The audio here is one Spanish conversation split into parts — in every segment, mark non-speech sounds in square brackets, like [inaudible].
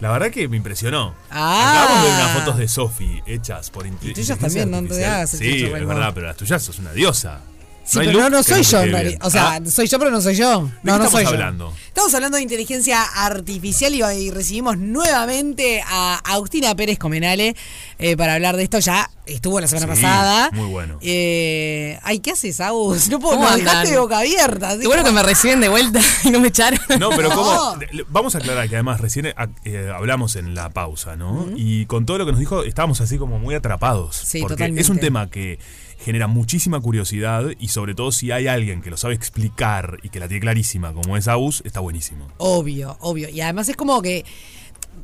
La verdad que me impresionó. Ah. Acabamos de ver unas fotos de Sofi hechas por inte- tuyas inteligencia también, no te artificial. hagas Sí, es verdad, pero las tuyas sos una diosa. Sí, hay pero no, no soy yo, en realidad. O sea, Ah, soy yo, pero no soy yo. No, qué no estamos soy yo. hablando? Estamos hablando de inteligencia artificial y, y recibimos nuevamente a Agustina Pérez Comenale eh, para hablar de esto. Ya estuvo la semana Sí, pasada. muy bueno. Eh, ay, ¿qué haces, Agus? No puedo, ¿Cómo me dejaste de boca abierta. Qué bueno que me reciben de vuelta y no me echaron. No, pero No. ¿cómo? Vamos a aclarar que además recién eh, hablamos en la pausa, ¿no? Y con todo lo que nos dijo estábamos así como muy atrapados. Sí, porque totalmente. es un tema que genera muchísima curiosidad y sobre todo si hay alguien que lo sabe explicar y que la tiene clarísima como es Aus, está buenísimo. Obvio, obvio. Y además es como que,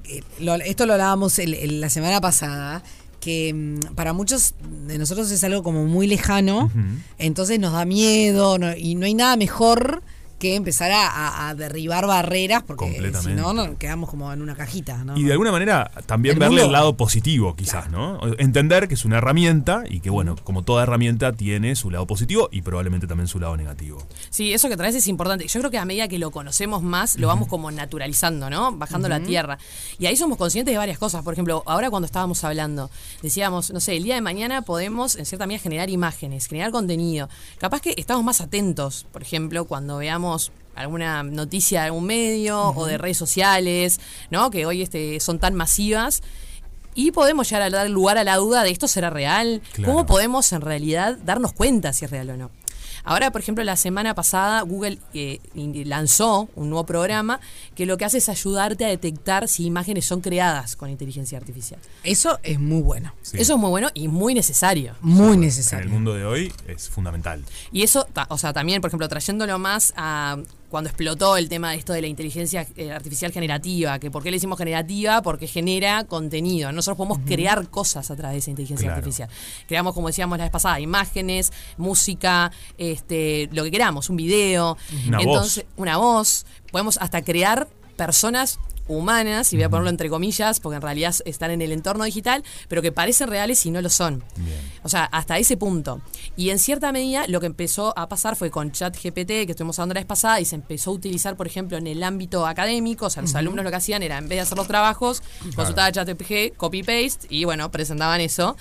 eh, esto lo hablábamos el- el- la semana pasada, que mm, para muchos de nosotros es algo como muy lejano, entonces nos da miedo no- y no hay nada mejor que empezar a, a- a derribar barreras, porque si no, no quedamos como en una cajita. ¿no? Y de alguna manera también El verle mundo- el lado positivo, quizás, ¿no? Entender que es una herramienta y que, bueno, como toda herramienta tiene su lado positivo y probablemente también su lado negativo. Sí, eso que traes es importante. Yo creo que a medida que lo conocemos más, lo vamos como naturalizando, ¿no? Bajando la tierra. Y ahí somos conscientes de varias cosas. Por ejemplo, ahora cuando estábamos hablando, decíamos, no sé, el día de mañana podemos, en cierta medida, generar imágenes, generar contenido. Capaz que estamos más atentos, por ejemplo, cuando veamos alguna noticia de algún medio o de redes sociales, ¿no? Que hoy este, son tan masivas. Y podemos llegar a dar lugar a la duda de esto será real. Claro. ¿Cómo podemos en realidad darnos cuenta si es real o no? Ahora, por ejemplo, la semana pasada Google eh, lanzó un nuevo programa que lo que hace es ayudarte a detectar si imágenes son creadas con inteligencia artificial. Eso es muy bueno, Sí. Eso es muy bueno y muy necesario. muy En el necesario. mundo de hoy es fundamental. Y eso, o sea, también, por ejemplo, trayéndolo más a cuando explotó el tema de esto de la inteligencia eh, artificial generativa, que por qué le decimos generativa, porque genera contenido. Nosotros podemos crear cosas a través de esa inteligencia Claro. artificial. Creamos, como decíamos la vez pasada, imágenes, música, este, lo que queramos, un video, Una voz. entonces, una voz. Podemos hasta crear personas humanas, y voy a ponerlo entre comillas, porque en realidad están en el entorno digital, pero que parecen reales y no lo son. Bien. O sea, hasta ese punto. Y en cierta medida lo que empezó a pasar fue con ChatGPT, que estuvimos hablando la vez pasada, y se empezó a utilizar, por ejemplo, en el ámbito académico. O sea, los alumnos lo que hacían era, en vez de hacer los trabajos, consultaba ChatGPT, copy-paste, y bueno, presentaban eso.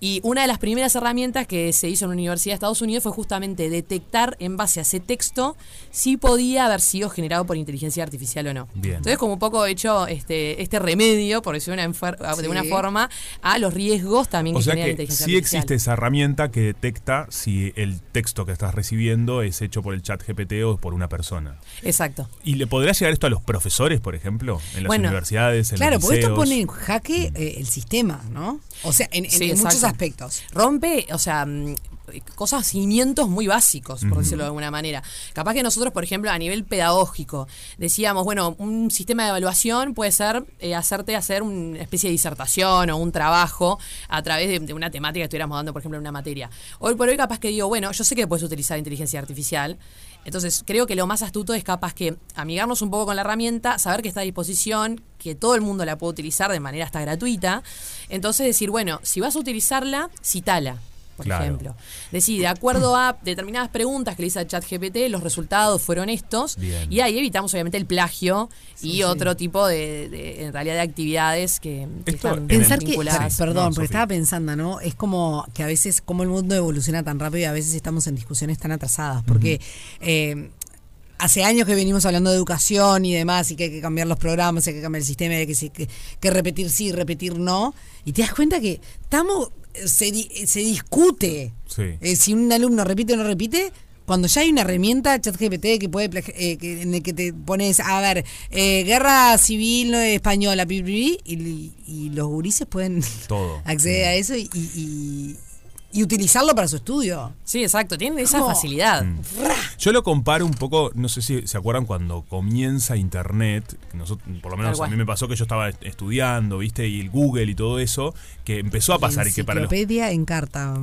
Y una de las primeras herramientas que se hizo en la Universidad de Estados Unidos fue justamente detectar en base a ese texto si podía haber sido generado por inteligencia artificial o no. Bien. Entonces, como un poco hecho este, este remedio, por decirlo de una, enfer- de una Sí. forma, a los riesgos también O que sea genera la que inteligencia sí artificial. existe esa herramienta que detecta si el texto que estás recibiendo es hecho por el chat GPT o por una persona. Exacto. ¿Y le podrá llegar esto a los profesores, por ejemplo? En las Bueno, universidades, en Claro, los porque esto pone en jaque eh, el sistema, ¿no? O sea, en, en- Sí, en muchos aspectos. Rompe, o sea, mm, cosas, cimientos muy básicos, por decirlo de alguna manera. Capaz que nosotros, por ejemplo, a nivel pedagógico, decíamos, bueno, un sistema de evaluación puede ser eh, hacerte hacer una especie de disertación o un trabajo a través de, de una temática que estuviéramos dando, por ejemplo, en una materia. Hoy por hoy capaz que digo, bueno, yo sé que puedes utilizar inteligencia artificial, entonces creo que lo más astuto es capaz que amigarnos un poco con la herramienta, saber que está a disposición, que todo el mundo la puede utilizar de manera hasta gratuita. Entonces decir, bueno, si vas a utilizarla, citala. Por Claro. ejemplo, decir, de acuerdo a determinadas preguntas que le hice a ChatGPT, los resultados fueron estos, Bien. y ahí evitamos obviamente el plagio y otro tipo de, de- en realidad, de actividades que, que Esto están en Pensar que, perdón, No, porque estaba pensando, ¿no? Es como que a veces, como el mundo evoluciona tan rápido y a veces estamos en discusiones tan atrasadas, porque eh, hace años que venimos hablando de educación y demás, y que hay que cambiar los programas, hay que cambiar el sistema, hay que, que repetir sí, repetir no, y te das cuenta que estamos, se, se discute Sí. eh, si un alumno repite o no repite. Cuando ya hay una herramienta, ChatGPT, que puede eh, que, en el que te pones, a ver, eh, guerra civil española, pi, y, y los gurises pueden Todo. [laughs] acceder a eso y, y- y utilizarlo para su estudio. Sí, exacto, tienen esa ¿Cómo? facilidad. Mm. Yo lo comparo un poco, no sé si se acuerdan cuando comienza Internet, nosotros, por lo menos a mí me pasó que yo estaba est- estudiando, ¿viste? Y el Google y todo eso, que empezó a pasar y que para los en carta.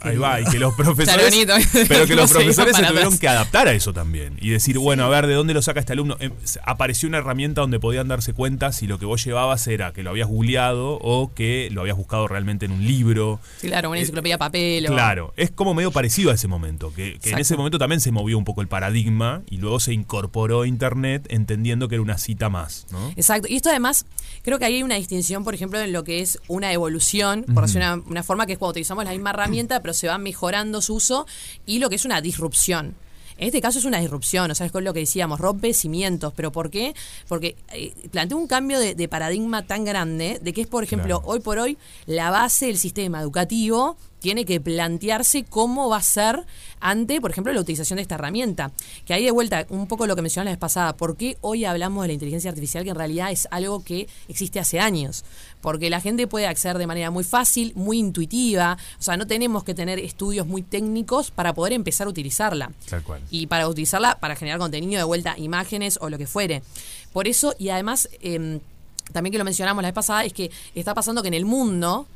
Ahí va, y que los profesores. [laughs] Pero que los profesores se tuvieron que adaptar a eso también. Y decir, bueno, a ver, ¿de dónde lo saca este alumno? S- Apareció una herramienta donde podían darse cuenta si lo que vos llevabas era que lo habías googleado o que lo habías buscado realmente en un libro. Sí, claro, una enciclopedia de papel. o- Claro, es como medio parecido a ese momento, que, que en ese momento también se movió un poco el paradigma y luego se incorporó Internet entendiendo que era una cita más, ¿no? Exacto. Y esto además, creo que ahí hay una distinción, por ejemplo, en lo que es una evolución, por decir una, una forma que es cuando utilizamos la misma herramienta, pero se va mejorando su uso, y lo que es una disrupción. En este caso es una disrupción, o sea, es con lo que decíamos, rompe cimientos. ¿Pero por qué? Porque eh, plantea un cambio de, de paradigma tan grande, de que es, por ejemplo, Claro. hoy por hoy, la base del sistema educativo tiene que plantearse cómo va a ser ante, por ejemplo, la utilización de esta herramienta. Que ahí de vuelta, un poco lo que mencioné la vez pasada, ¿por qué hoy hablamos de la inteligencia artificial que en realidad es algo que existe hace años? Porque la gente puede acceder de manera muy fácil, muy intuitiva, o sea, no tenemos que tener estudios muy técnicos para poder empezar a utilizarla. Tal cual. Y para utilizarla para generar contenido de vuelta, imágenes o lo que fuere. Por eso, y además, em, también que lo mencionamos la vez pasada, es que está pasando que en el mundo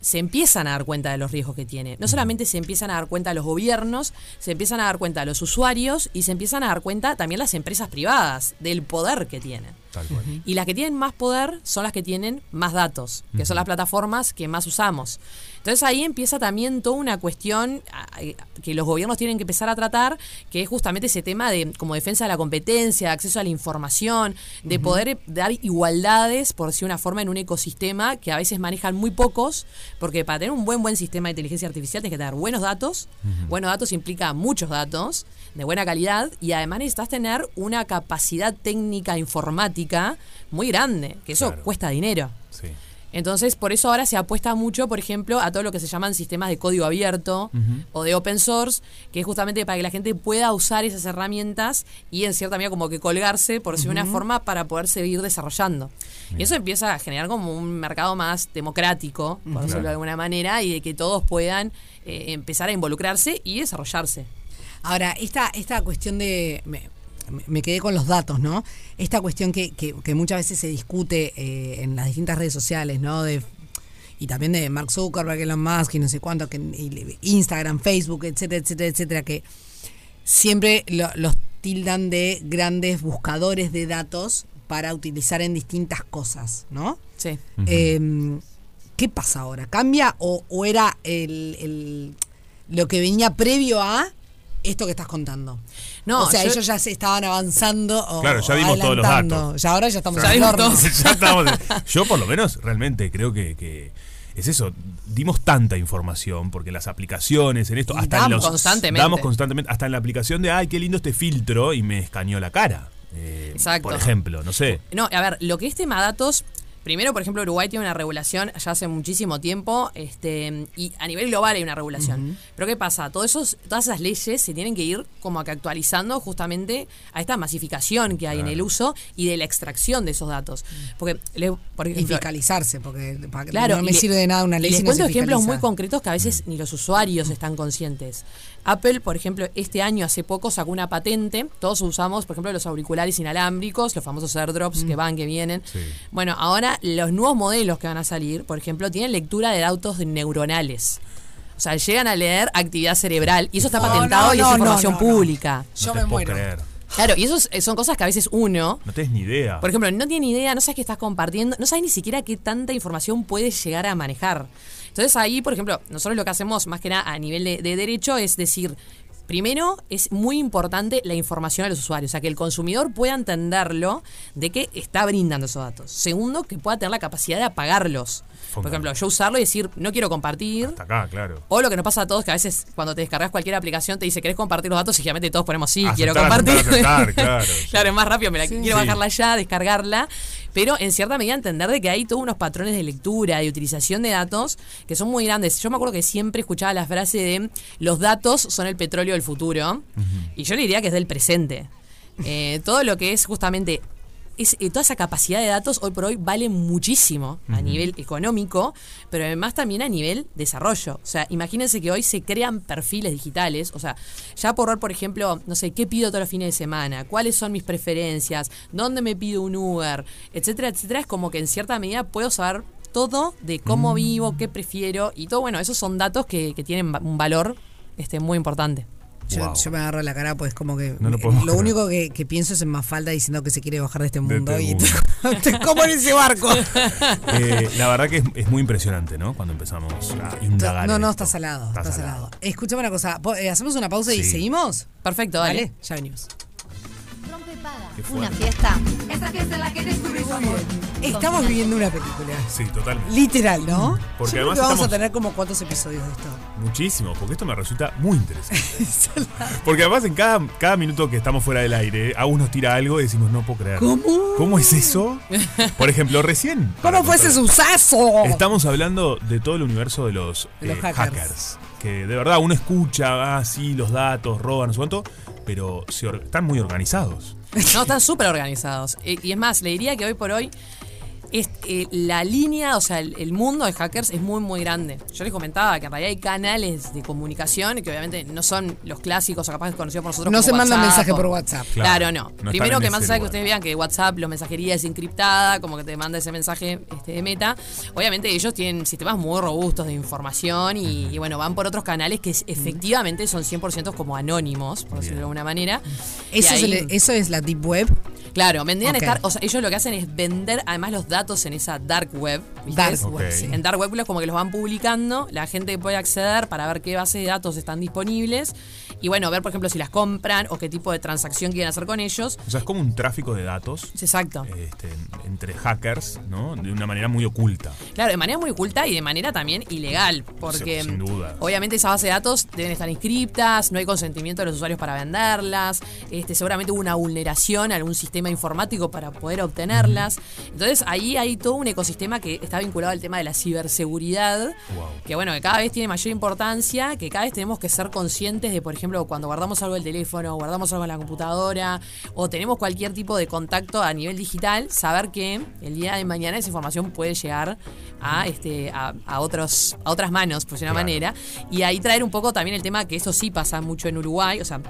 se empiezan a dar cuenta de los riesgos que tiene. No solamente se empiezan a dar cuenta los gobiernos, se empiezan a dar cuenta los usuarios y se empiezan a dar cuenta también las empresas privadas del poder que tienen. Tal cual. Y las que tienen más poder son las que tienen más datos, que son las plataformas que más usamos. Entonces ahí empieza también toda una cuestión ah, eh, que los gobiernos tienen que empezar a tratar, que es justamente ese tema de como defensa de la competencia, de acceso a la información, de poder eh, dar igualdades, por decir una forma, en un ecosistema que a veces manejan muy pocos, porque para tener un buen buen sistema de inteligencia artificial tienes que tener buenos datos. Buenos datos implica muchos datos de buena calidad y además necesitas tener una capacidad técnica informática muy grande, que eso Claro. cuesta dinero. Sí. Entonces, por eso ahora se apuesta mucho, por ejemplo, a todo lo que se llaman sistemas de código abierto o de open source, que es justamente para que la gente pueda usar esas herramientas y en cierta medida como que colgarse, por decir una forma, para poder seguir desarrollando. Y eso empieza a generar como un mercado más democrático, por decirlo de alguna manera, y de que todos puedan eh, empezar a involucrarse y desarrollarse. Ahora, esta, esta cuestión de. Me, me quedé con los datos, ¿no? Esta cuestión que, que, que muchas veces se discute eh, en las distintas redes sociales, ¿no? De, y también de Mark Zuckerberg, Elon Musk y no sé cuánto, que, y Instagram, Facebook, etcétera, etcétera, etcétera, que siempre lo- los tildan de grandes buscadores de datos para utilizar en distintas cosas, ¿no? Sí. Eh, ¿Qué pasa ahora? ¿Cambia o, o era el, el- lo que venía previo a esto que estás contando? No, o sea, yo- ellos ya se estaban avanzando. O, Claro, ya o vimos todos los datos. Ya ahora ya estamos Ya en todos. [laughs] Ya estamos en- [laughs] yo por lo menos realmente creo que, que es eso, dimos tanta información porque las aplicaciones en esto, Y hasta en damos los constantemente. damos constantemente, hasta en la aplicación de ay qué lindo este filtro y me escaneó la cara. Eh, Exacto. Por ejemplo, no sé. No, a ver, lo que es tema datos, primero, por ejemplo, Uruguay tiene una regulación ya hace muchísimo tiempo, este, y a nivel global hay una regulación. Pero ¿qué pasa? Todo esos, todas esas leyes se tienen que ir como que actualizando justamente a esta masificación que hay en el uso y de la extracción de esos datos. Porque, le- por Y fiscalizarse, porque Claro, no me le- sirve de nada una ley Les si cuento se ejemplos muy concretos que a veces ni los usuarios están conscientes. Apple, por ejemplo, este año hace poco sacó una patente. Todos usamos, por ejemplo, los auriculares inalámbricos, los famosos AirDrops que van, que vienen. Sí. Bueno, ahora los nuevos modelos que van a salir, por ejemplo, tienen lectura de datos neuronales. O sea, llegan a leer actividad cerebral y eso está No, patentado no, y es no, información no, no. pública. Yo no me muero. creer. Claro, y eso es- son cosas que a veces uno No tenés ni idea. por ejemplo, no tiene idea, no sabes qué estás compartiendo, no sabes ni siquiera qué tanta información puedes llegar a manejar. Entonces ahí, por ejemplo, nosotros lo que hacemos más que nada a nivel de, de derecho es decir, primero es muy importante la información a los usuarios, o sea, que el consumidor pueda entenderlo de que está brindando esos datos. Segundo, que pueda tener la capacidad de apagarlos. Por ejemplo, yo usarlo y decir, no quiero compartir. Hasta acá, claro. O lo que nos pasa a todos, que a veces cuando te descargas cualquier aplicación te dice, ¿querés compartir los datos? Y generalmente todos ponemos sí, quiero compartir. aceptar, aceptar, claro, [laughs] sí. claro, es más rápido, me la quiero Sí. bajarla ya, descargarla. Pero en cierta medida entender de que hay todos unos patrones de lectura, de utilización de datos, que son muy grandes. Yo me acuerdo que siempre escuchaba la frase de los datos son el petróleo del futuro. Y yo le diría que es del presente. Eh, todo lo que es justamente es, eh, toda esa capacidad de datos hoy por hoy vale muchísimo a nivel económico, pero además también a nivel desarrollo. O sea, imagínense que hoy se crean perfiles digitales, o sea, ya por ver, por ejemplo, no sé, qué pido todos los fines de semana, cuáles son mis preferencias, dónde me pido un Uber, etcétera, etcétera, es como que en cierta medida puedo saber todo de cómo vivo, qué prefiero y todo. Bueno, esos son datos que, que tienen un valor este, muy importante. Yo, Wow. yo me agarro la cara, pues como que No lo único que, que pienso es en Mafalda diciendo que se quiere bajar de este mundo este y mundo. [laughs] como en ese barco. [laughs] Eh, la verdad que es, es muy impresionante, ¿no? Cuando empezamos a indagar. No, no, está salado, está, Está salado. Escuchame una cosa, eh, hacemos una pausa y seguimos. Perfecto, dale. Dale, ya venimos. Una fiesta. Esa fiesta en la que descubrimos amor. Estamos viviendo una película. Sí, totalmente. Literal, ¿no? Porque Yo creo además que vamos estamos- a tener como cuántos episodios de esto. Muchísimo, porque esto me resulta muy interesante. [laughs] porque además en cada, cada minuto que estamos fuera del aire, Agus nos tira algo y decimos, no puedo creer. ¿Cómo? ¿Cómo es eso? Por ejemplo, recién. para ¿Cómo fue ese contar- suceso? Estamos hablando de todo el universo de los, De los eh, hackers. Que de verdad uno escucha, ah, sí, los datos, roban, no sé cuánto, pero se or- están muy organizados. No, están súper organizados. Eh, Y es más, le diría que hoy por hoy es, eh, la línea, o sea, el, el mundo de hackers es muy, muy grande. Yo les comentaba que en realidad hay canales de comunicación que obviamente no son los clásicos o capaz conocidos por nosotros No como se mandan WhatsApp mensaje o- por WhatsApp. Claro, Claro, no. Primero que más allá que ustedes vean que WhatsApp, la mensajería es encriptada, como que te manda ese mensaje este, de meta. Obviamente ellos tienen sistemas muy robustos de información y, y bueno, van por otros canales que es- efectivamente son 100% como anónimos, por decirlo de alguna manera. Eso, ahí- se le- eso es la Deep Web. Claro, vendrían a Ok. estar, o sea, ellos lo que hacen es vender además los datos en esa dark web. ¿viste? Dark Ok. Web, sí. En dark web es como que los van publicando, la gente puede acceder para ver qué base de datos están disponibles y bueno, ver por ejemplo si las compran o qué tipo de transacción quieren hacer con ellos. O sea, es como un tráfico de datos Exacto. este, entre hackers, ¿no? De una manera muy oculta. Claro, de manera muy oculta y de manera también ilegal, porque sin duda. obviamente esas bases de datos deben estar inscriptas, no hay consentimiento de los usuarios para venderlas, este, seguramente hubo una vulneración a algún sistema informático para poder obtenerlas. Entonces ahí hay todo un ecosistema que está vinculado al tema de la ciberseguridad, Wow. que bueno, que cada vez tiene mayor importancia, que cada vez tenemos que ser conscientes de, por ejemplo, cuando guardamos algo del teléfono, guardamos algo en la computadora, o tenemos cualquier tipo de contacto a nivel digital, saber que el día de mañana esa información puede llegar a este a, a otros a otras manos, por de una Claro. manera. Y ahí traer un poco también el tema que esto sí pasa mucho en Uruguay, o sea.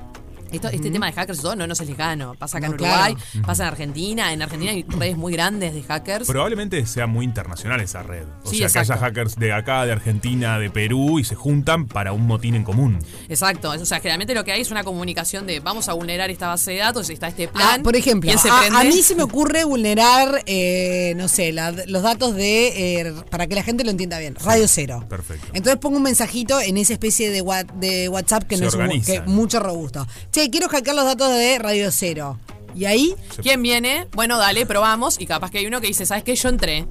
Esto, Este tema de hackers y todo no nos es lejano. Pasa acá No, en Uruguay, claro. pasa en Argentina. En Argentina hay redes muy grandes de hackers. Probablemente sea muy internacional esa red. O Sí, sea, que haya exacto. hackers de acá, de Argentina, de Perú y se juntan para un motín en común. Exacto, o sea, generalmente lo que hay es una comunicación de vamos a vulnerar esta base de datos, está este Ah, plan. por ejemplo, ¿quién se a, prende? a mí se me ocurre vulnerar, eh, no sé, la- los datos de, eh, para que la gente lo entienda bien, Radio Cero. Perfecto. Entonces pongo un mensajito en esa especie de, wa- de WhatsApp que Se no es un- organizan. que mucho robusto. Che, quiero hackear los datos de Radio Cero. Y ahí, ¿Quién viene? Bueno, dale, probamos. Y capaz que hay uno que dice, ¿sabes qué? Yo entré.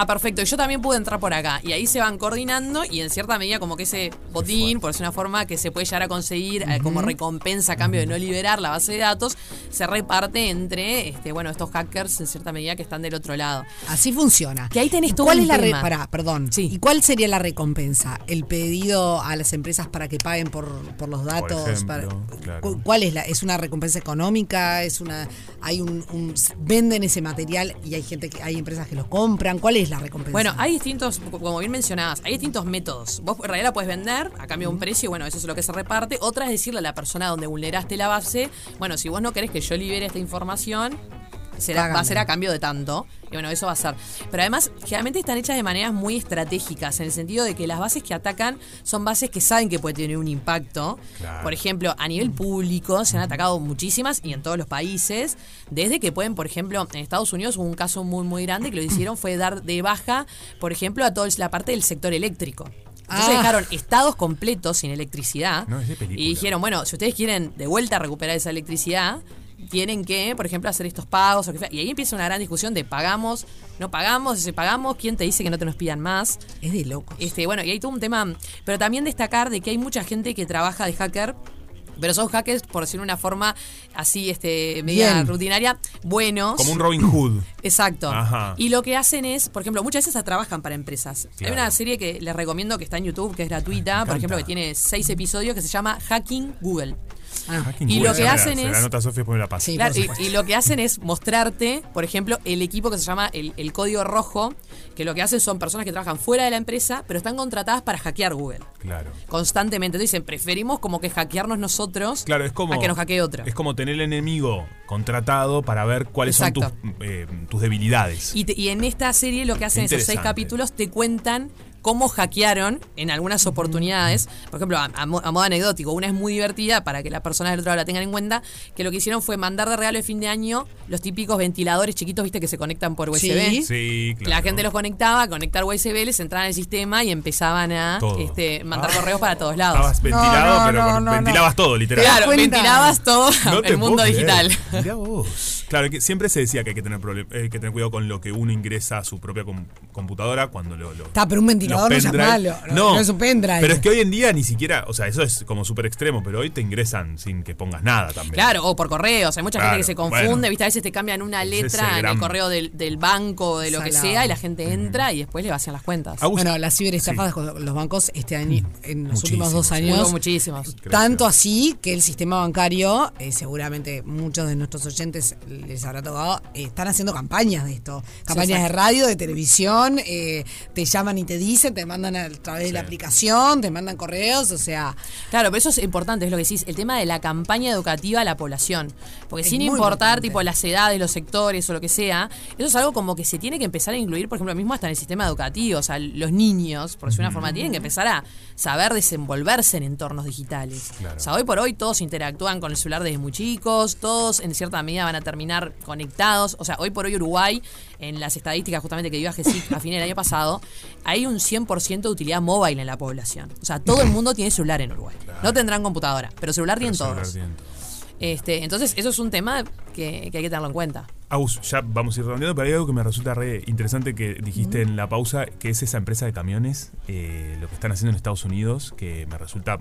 Ah, perfecto. Y yo también pude entrar por acá. Y ahí se van coordinando y en cierta medida como que ese botín, por decir una forma, que se puede llegar a conseguir eh, como recompensa a cambio de no liberar la base de datos, se reparte entre, este, bueno, estos hackers en cierta medida que están del otro lado. así funciona. Que ahí tenés ¿Y todo ¿Cuál un es la tema. pará, perdón. Sí. ¿Y cuál sería la recompensa? ¿El pedido a las empresas para que paguen por, por los datos? ejemplo, para- claro. cu- ¿Cuál es la? ¿Es una recompensa económica? ¿Es una hay un, un- venden ese material y hay gente que hay empresas que lo compran? ¿Cuál es la recompensa? Bueno, hay distintos, como bien mencionabas, hay distintos métodos. Vos en realidad la puedes vender a cambio de un precio, bueno, eso es lo que se reparte. Otra es decirle a la persona donde vulneraste la base, bueno, si vos no querés que yo libere esta información, será, va a ser a cambio de tanto. Y bueno, eso va a ser. Pero además, generalmente están hechas de maneras muy estratégicas, en el sentido de que las bases que atacan son bases que saben que puede tener un impacto. Claro. Por ejemplo, a nivel público se han atacado muchísimas y en todos los países, desde que pueden, por ejemplo, en Estados Unidos hubo un caso muy, muy grande que lo hicieron fue dar de baja, por ejemplo, a toda la parte del sector eléctrico. Entonces Ah. dejaron estados completos sin electricidad No, es de película. y dijeron, bueno, si ustedes quieren de vuelta recuperar esa electricidad, tienen que, por ejemplo, hacer estos pagos. o que sea. Y ahí empieza una gran discusión de pagamos, no pagamos, si pagamos, ¿quién te dice que no te nos pidan más? es de locos. Este, bueno, y hay todo un tema, pero también destacar de que hay mucha gente que trabaja de hacker. Pero son hackers, por decir una forma así, este, media Bien. rutinaria, buenos. Como un Robin Hood. [clears throat] Exacto. Ajá. Y lo que hacen es, por ejemplo, muchas veces trabajan para empresas. Claro. Hay una serie que les recomiendo que está en YouTube, que es gratuita, por ejemplo, que tiene seis episodios, que se llama Hacking Google. Ah. Y lo que se hacen la es- anota Sofía, después me la pasa. Sí. Claro, por y, supuesto. y lo que hacen es mostrarte, por ejemplo, el equipo que se llama el, el código rojo, que lo que hacen son personas que trabajan fuera de la empresa, pero están contratadas para hackear Google. Claro. Constantemente. Entonces dicen, preferimos como que hackearnos nosotros Claro, es como. a que nos hackee otro. Es como tener el enemigo contratado para ver cuáles Exacto. son tus, eh, tus debilidades. Y, te- y en esta serie lo que hacen esos seis capítulos te cuentan cómo hackearon en algunas oportunidades. Por ejemplo, a, a mo- a modo anecdótico, una es muy divertida para que las personas del otro lado la tengan en cuenta, que lo que hicieron fue mandar de regalo de fin de año los típicos ventiladores chiquitos, viste, que se conectan por USB. Sí. sí, claro. La gente los conectaba, conectar USB, les entraban en el sistema y empezaban a este, mandar Ah. correos para todos lados. Estabas ventilado, no, pero no, con- no, ventilabas todo, literal. Claro, ventilabas todo el mundo digital. Mirá vos. Claro, que siempre se decía que hay que tener, eh, que tener cuidado con lo que uno ingresa a su propia com- computadora cuando lo. lo Está, pero un ventilador no es malo, no- no es un pendrive. Pero es que hoy en día ni siquiera. O sea, eso es como súper extremo, pero hoy te ingresan sin que pongas nada también. Claro, o por correos. Hay mucha Claro, gente que se confunde, bueno. ¿viste? A veces te cambian una letra en gran- el correo del, del banco o de lo que sea y la gente entra y después le vacían las cuentas. Bueno, las ciberestafas con los bancos este año, en los últimos dos años, Hubo muchísimos. tanto así que el sistema bancario, eh, seguramente muchos de nuestros oyentes les habrá tocado, eh, están haciendo campañas de esto. Campañas de radio, de televisión, eh, te llaman y te dicen, te mandan a través de la aplicación, te mandan correos, o sea, Claro, pero eso es importante, es lo que decís, el tema de la campaña educativa a la población. Porque sin importar, importante. tipo, las edades, los sectores o lo que sea, eso es algo como que se tiene que empezar a incluir, por ejemplo, mismo hasta en el sistema educativo. O sea, los niños, por decir una forma, tienen que empezar a saber desenvolverse en entornos digitales. Claro. O sea, hoy por hoy todos interactúan con el celular desde muy chicos, todos en cierta medida van a terminar conectados. O sea, hoy por hoy Uruguay, en las estadísticas justamente que dio a GESIC a fines del año pasado, hay un 100% de utilidad móvil en la población. O sea, todo el mundo tiene celular en Uruguay. No tendrán computadora, pero celular Pero tienen celular todos. tienen. Este, entonces, eso es un tema que, que hay que tenerlo en cuenta. Agus, ya vamos a ir redondeando, pero hay algo que me resulta re interesante que dijiste en la pausa, que es esa empresa de camiones, eh, lo que están haciendo en Estados Unidos, que me resulta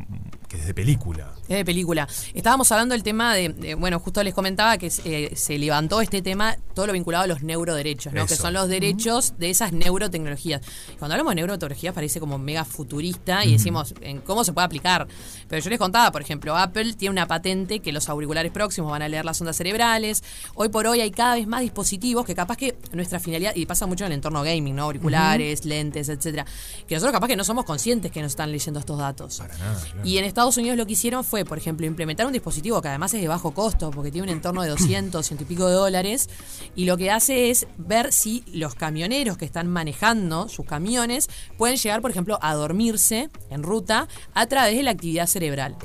que es de película. Es de película. Estábamos hablando del tema de, de- bueno, justo les comentaba que eh, se levantó este tema, todo lo vinculado a los neuroderechos, ¿no? Que son los derechos de esas neurotecnologías. Cuando hablamos de neurotecnologías parece como mega futurista y decimos en cómo se puede aplicar. Pero yo les contaba, por ejemplo, Apple tiene una patente que los auriculares próximos van a leer las ondas cerebrales. Hoy por hoy hay cada vez más dispositivos que capaz que nuestra finalidad, y pasa mucho en el entorno gaming, ¿no? Auriculares, lentes, etcétera, que nosotros capaz que no somos conscientes que nos están leyendo estos datos. Para nada. claro. Y en Estados Unidos lo que hicieron fue, por ejemplo, implementar un dispositivo que además es de bajo costo, porque tiene un entorno de 200, ciento y pico de dólares, y lo que hace es ver si los camioneros que están manejando sus camiones pueden llegar, por ejemplo, a dormirse en ruta a través de la actividad cerebral.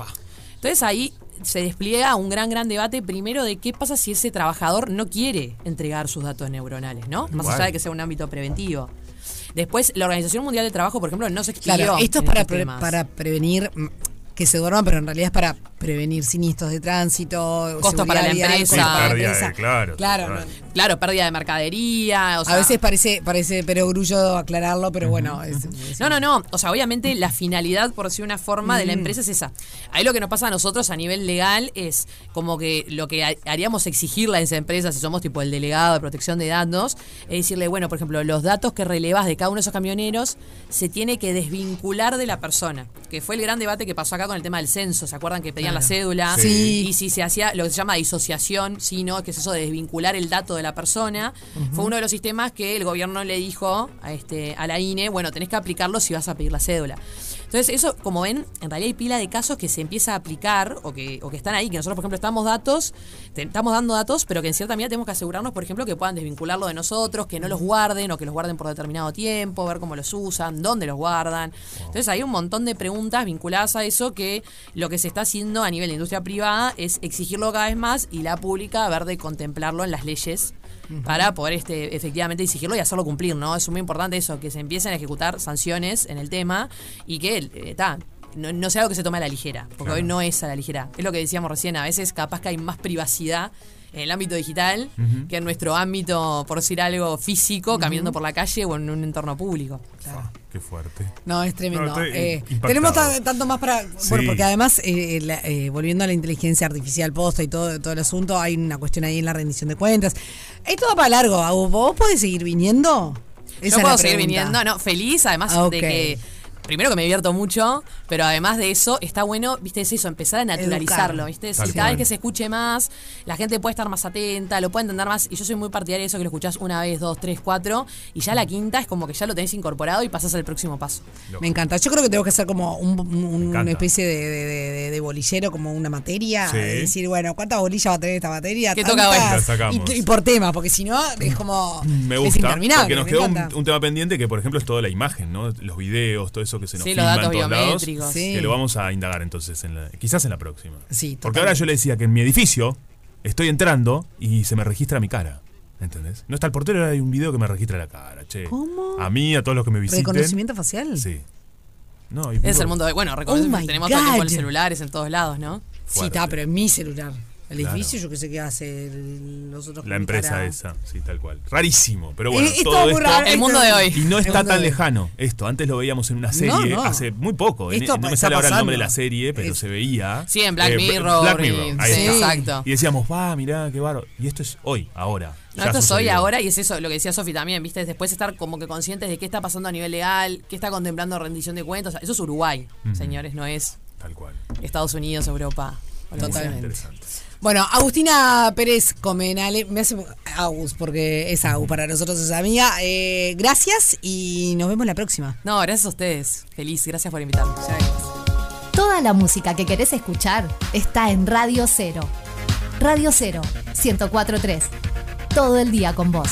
Entonces ahí se despliega un gran, gran debate primero de qué pasa si ese trabajador no quiere entregar sus datos neuronales, ¿no? Más Igual. allá de que sea un ámbito preventivo. Después, la Organización Mundial del Trabajo, por ejemplo, no se expidió claro, esto es para, pre- para prevenir mm, que se duerman, pero en realidad es para prevenir siniestros de tránsito, Costos para la empresa. para la de- claro, claro. no- Claro, pérdida de mercadería. O sea, a veces parece, parece perogrullo aclararlo, pero bueno. es- es- No, no, no. O sea, obviamente la finalidad, por decir una forma, Mm. de la empresa es esa. Ahí lo que nos pasa a nosotros a nivel legal es como que lo que ha- haríamos exigirle a esa empresa, si somos tipo el delegado de protección de datos, es decirle, bueno, por ejemplo, los datos que relevas de cada uno de esos camioneros se tiene que desvincular de la persona. Que fue el gran debate que pasó acá con el tema del censo. ¿Se acuerdan que pedían la cédula? Sí. Y si se hacía lo que se llama disociación, sí, ¿no? Que es eso de desvincular el dato de la persona. Fue uno de los sistemas que el gobierno le dijo a, este, a la INE, bueno, tenés que aplicarlo si vas a pedir la cédula. Entonces, eso, como ven, en realidad hay pila de casos que se empieza a aplicar o que, o que están ahí, que nosotros, por ejemplo, estamos datos, te- estamos dando datos, pero que en cierta medida tenemos que asegurarnos, por ejemplo, que puedan desvincularlo de nosotros, que no los guarden o que los guarden por determinado tiempo, ver cómo los usan, dónde los guardan. Entonces, hay un montón de preguntas vinculadas a eso que lo que se está haciendo a nivel de industria privada es exigirlo cada vez más y la pública ver de contemplarlo en las leyes para poder este efectivamente exigirlo y hacerlo cumplir, ¿no? Es muy importante eso, que se empiecen a ejecutar sanciones en el tema y que eh, ta, no, no sea algo que se tome a la ligera, porque Claro. hoy no es a la ligera. Es lo que decíamos recién, a veces capaz que hay más privacidad en el ámbito digital que en nuestro ámbito, por decir algo, físico, caminando por la calle o en un entorno público. Qué fuerte. No, es tremendo. No, Eh, tenemos ta- tanto más para... Sí. Bueno, porque además, eh, la- eh, volviendo a la inteligencia artificial posta y todo, todo el asunto, hay una cuestión ahí en la rendición de cuentas. Es todo para largo. ¿Vos podés seguir viniendo? Esa Yo puedo seguir viniendo, no, feliz además Ah, de que primero que me divierto mucho, pero además de eso, está bueno, viste, es eso, empezar a naturalizarlo, Educar. viste. Tal Si cada vez que se escuche más, la gente puede estar más atenta, lo puede entender más. Y yo soy muy partidaria de eso que lo escuchás una vez, dos, tres, cuatro, y ya la quinta es como que ya lo tenés incorporado y pasás al próximo paso. Me encanta. Yo creo que tengo que hacer como un- un- una especie de, de- de- de- de bolillero, como una materia. Sí. de decir, bueno, ¿cuántas bolillas va a tener esta materia? ¿Qué toca hoy? Y, y por tema, porque si no, es como. Me Es gusta, interminable. porque nos me quedó un, un tema pendiente que, por ejemplo, es toda la imagen, ¿no? Los videos, todo eso que se nos Sí, los datos en todos lados, biométricos. Sí. que lo vamos a indagar entonces, en la- quizás en la próxima. Sí, Porque ahora yo le decía que en mi edificio estoy entrando y se me registra mi cara. ¿Entendés? No está el portero, ahora hay un video que me registra la cara, che. ¿Cómo? A mí, a todos los que me visiten. ¿Reconocimiento facial? Sí. No, y Es el mundo de. Bueno, recordemos Oh my tenemos todo el tiempo God. los celulares en todos lados, ¿no? Sí, está, pero en mi celular. El Claro. edificio, yo qué sé qué hace el- los otros. La empresa esa, sí, tal cual. Rarísimo, pero bueno, es todo todo muy esto. raro. El mundo de hoy. Y no está tan lejano esto. Antes lo veíamos en una serie no. hace muy poco. En- Esto no me sale ahora el nombre de pasando. la serie, pero Es- se veía. Sí, en Black Eh, Mirror Black y- Mirror, ahí sí, está. exacto. Y decíamos, va, mirá, qué bárbaro. Y esto es hoy, ahora. No, esto es hoy, ahora, y es eso, lo que decía Sofi también, ¿viste? Después estar como que conscientes de qué está pasando a nivel legal, qué está contemplando rendición de cuentas. Eso es Uruguay, señores, no es Tal cual. Estados Unidos, Europa. Totalmente. Interesante. Bueno, Agustina Pérez Comenale, me hace Agus, porque es Agus, para nosotros es amiga. Eh, gracias y nos vemos la próxima. No, gracias a ustedes. Feliz, gracias por invitarme. Toda la música que querés escuchar está en Radio Cero. Radio Cero, 1043. Todo el día con vos.